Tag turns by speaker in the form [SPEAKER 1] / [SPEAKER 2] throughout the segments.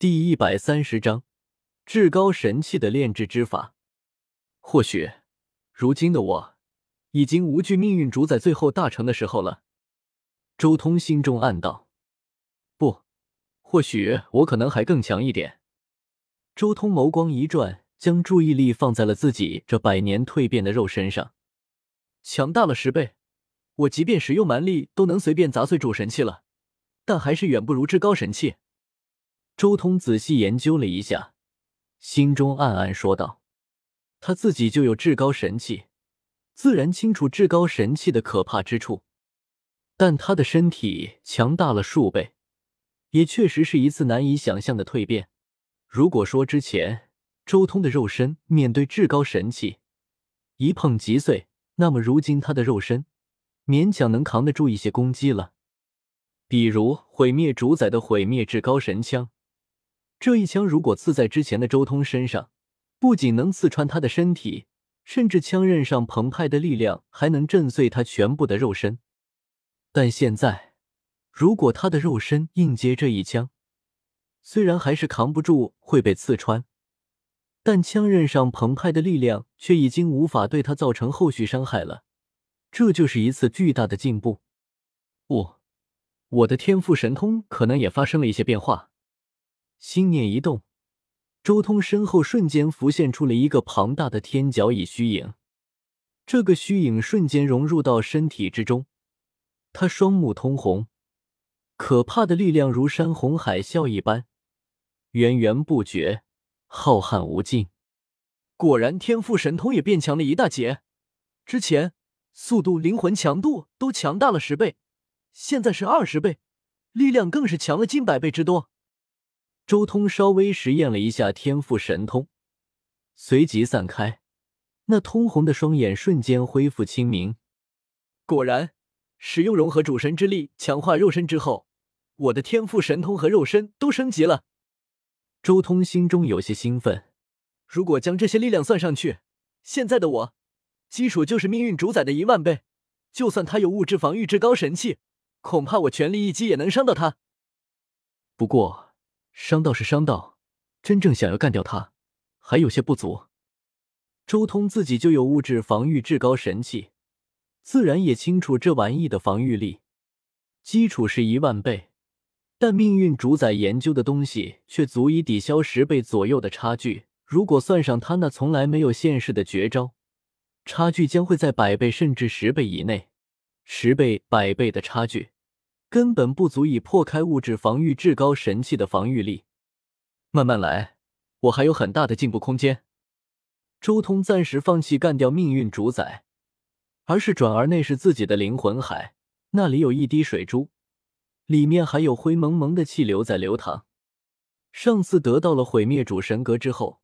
[SPEAKER 1] 第一百三十章，至高神器的炼制之法。或许，如今的我，已经无惧命运主宰最后大成的时候了。周通心中暗道：“不，或许我可能还更强一点。”周通眸光一转，将注意力放在了自己这百年蜕变的肉身上，强大了十倍。我即便使用蛮力，都能随便砸碎主神器了，但还是远不如至高神器。周通仔细研究了一下，心中暗暗说道：“他自己就有至高神器，自然清楚至高神器的可怕之处。但他的身体强大了数倍，也确实是一次难以想象的蜕变。如果说之前周通的肉身面对至高神器一碰即碎，那么如今他的肉身……”勉强能扛得住一些攻击了，比如毁灭主宰的毁灭至高神枪，这一枪如果刺在之前的周通身上，不仅能刺穿他的身体，甚至枪刃上澎湃的力量还能震碎他全部的肉身。但现在，如果他的肉身硬接这一枪，虽然还是扛不住会被刺穿，但枪刃上澎湃的力量却已经无法对他造成后续伤害了。这就是一次巨大的进步。不，我的天赋神通可能也发生了一些变化。心念一动，周通身后瞬间浮现出了一个庞大的天角蚁虚影。这个虚影瞬间融入到身体之中，他双目通红，可怕的力量如山洪海啸一般，源源不绝，浩瀚无尽。果然，天赋神通也变强了一大截。之前。速度、灵魂强度都强大了十倍，现在是二十倍，力量更是强了近百倍之多。周通稍微实验了一下天赋神通，随即散开，那通红的双眼瞬间恢复清明。果然，使用融合主神之力强化肉身之后，我的天赋神通和肉身都升级了。周通心中有些兴奋，如果将这些力量算上去，现在的我。基础就是命运主宰的一万倍，就算他有物质防御至高神器，恐怕我全力一击也能伤到他。不过伤到是伤到，真正想要干掉他，还有些不足。周通自己就有物质防御至高神器，自然也清楚这玩意的防御力。基础是一万倍，但命运主宰研究的东西却足以抵消十倍左右的差距。如果算上他那从来没有现世的绝招。差距将会在百倍甚至十倍以内，十倍、百倍的差距根本不足以破开物质防御至高神器的防御力。慢慢来，我还有很大的进步空间。周通暂时放弃干掉命运主宰，而是转而内视自己的灵魂海，那里有一滴水珠，里面还有灰蒙蒙的气流在流淌。上次得到了毁灭主神格之后。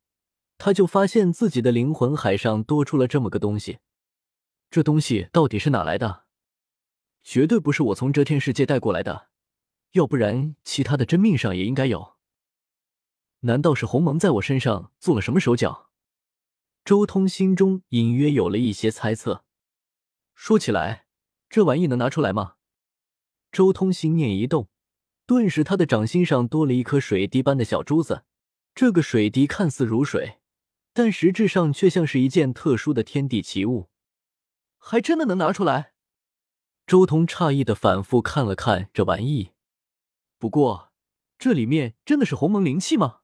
[SPEAKER 1] 他就发现自己的灵魂海上多出了这么个东西，这东西到底是哪来的？绝对不是我从遮天世界带过来的，要不然其他的真命上也应该有。难道是鸿蒙在我身上做了什么手脚？周通心中隐约有了一些猜测。说起来，这玩意能拿出来吗？周通心念一动，顿时他的掌心上多了一颗水滴般的小珠子。这个水滴看似如水。但实质上却像是一件特殊的天地奇物，还真的能拿出来。周通诧异的反复看了看这玩意，不过这里面真的是鸿蒙灵气吗？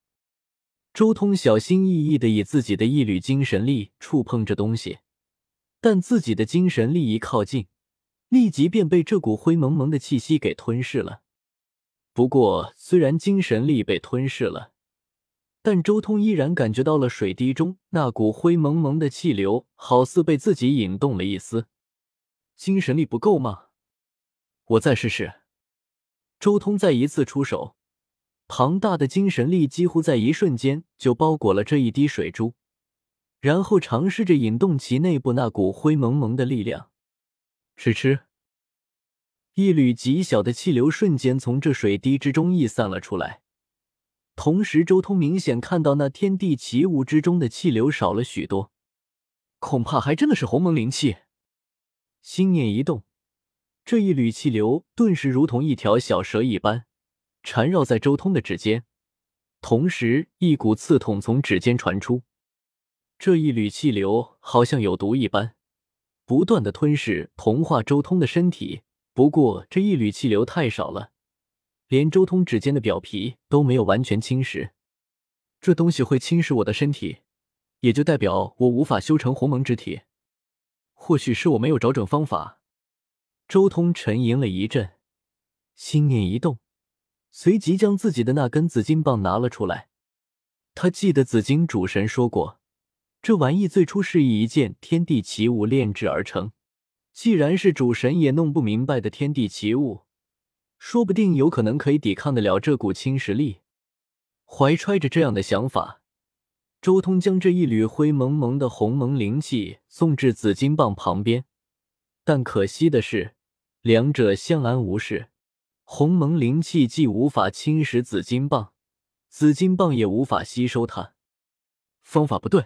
[SPEAKER 1] 周通小心翼翼的以自己的一缕精神力触碰这东西，但自己的精神力一靠近，立即便被这股灰蒙蒙的气息给吞噬了。不过，虽然精神力被吞噬了，但周通依然感觉到了水滴中那股灰蒙蒙的气流，好似被自己引动了一丝。精神力不够吗？我再试试。周通再一次出手，庞大的精神力几乎在一瞬间就包裹了这一滴水珠，然后尝试着引动其内部那股灰蒙蒙的力量。吃吃，一缕极小的气流瞬间从这水滴之中溢散了出来。同时，周通明显看到那天地奇物之中的气流少了许多，恐怕还真的是鸿蒙灵气。心念一动，这一缕气流顿时如同一条小蛇一般缠绕在周通的指尖，同时一股刺痛从指尖传出，这一缕气流好像有毒一般，不断的吞噬同化周通的身体。不过这一缕气流太少了，连周通指尖的表皮都没有完全侵蚀。这东西会侵蚀我的身体，也就代表我无法修成鸿蒙之体。或许是我没有找准方法。周通沉吟了一阵，心念一动，随即将自己的那根紫金棒拿了出来。他记得紫金主神说过，这玩意最初是以一件天地奇物炼制而成。既然是主神也弄不明白的天地奇物，说不定有可能可以抵抗得了这股侵蚀力。怀揣着这样的想法，周通将这一缕灰蒙蒙的鸿蒙灵气送至紫金棒旁边。但可惜的是，两者相安无事。鸿蒙灵气既无法侵蚀紫金棒，紫金棒也无法吸收它。方法不对。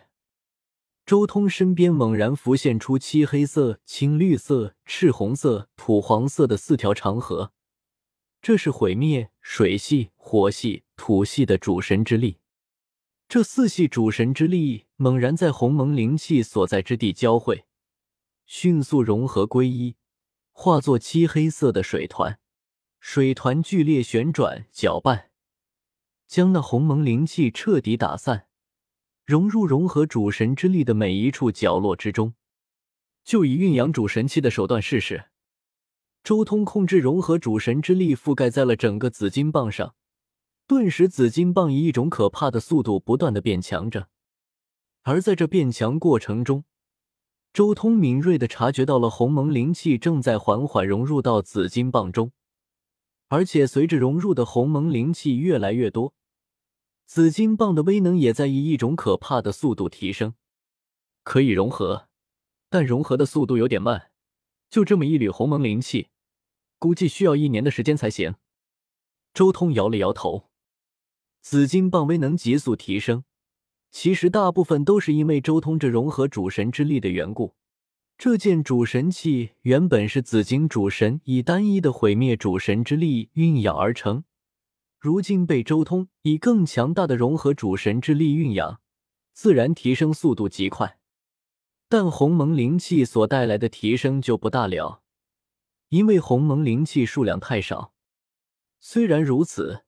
[SPEAKER 1] 周通身边猛然浮现出漆黑色、青绿色、赤红色、土黄色的四条长河，这是毁灭水系、火系、土系的主神之力。这四系主神之力猛然在鸿蒙灵气所在之地交汇，迅速融合归一，化作漆黑色的水团。水团剧烈旋转搅拌，将那鸿蒙灵气彻底打散。融入融合主神之力的每一处角落之中，就以蕴养主神器的手段试试。周通控制融合主神之力覆盖在了整个紫金棒上，顿时紫金棒以一种可怕的速度不断的变强着。而在这变强过程中，周通敏锐的察觉到了鸿蒙灵气正在缓缓融入到紫金棒中，而且随着融入的鸿蒙灵气越来越多。紫金棒的威能也在以一种可怕的速度提升，可以融合，但融合的速度有点慢。就这么一缕鸿蒙灵气，估计需要一年的时间才行。周通摇了摇头，紫金棒威能急速提升，其实大部分都是因为周通这融合主神之力的缘故。这件主神器原本是紫金主神以单一的毁灭主神之力蕴养而成。如今被周通以更强大的融合主神之力蕴养，自然提升速度极快。但鸿蒙灵气所带来的提升就不大了，因为鸿蒙灵气数量太少。虽然如此，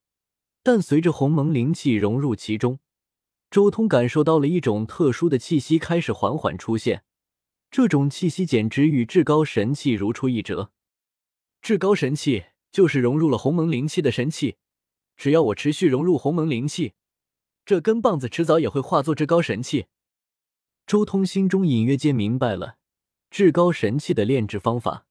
[SPEAKER 1] 但随着鸿蒙灵气融入其中，周通感受到了一种特殊的气息开始缓缓出现。这种气息简直与至高神器如出一辙。至高神器就是融入了鸿蒙灵气的神器。只要我持续融入鸿蒙灵气，这根棒子迟早也会化作至高神器。周通心中隐约间明白了至高神器的炼制方法。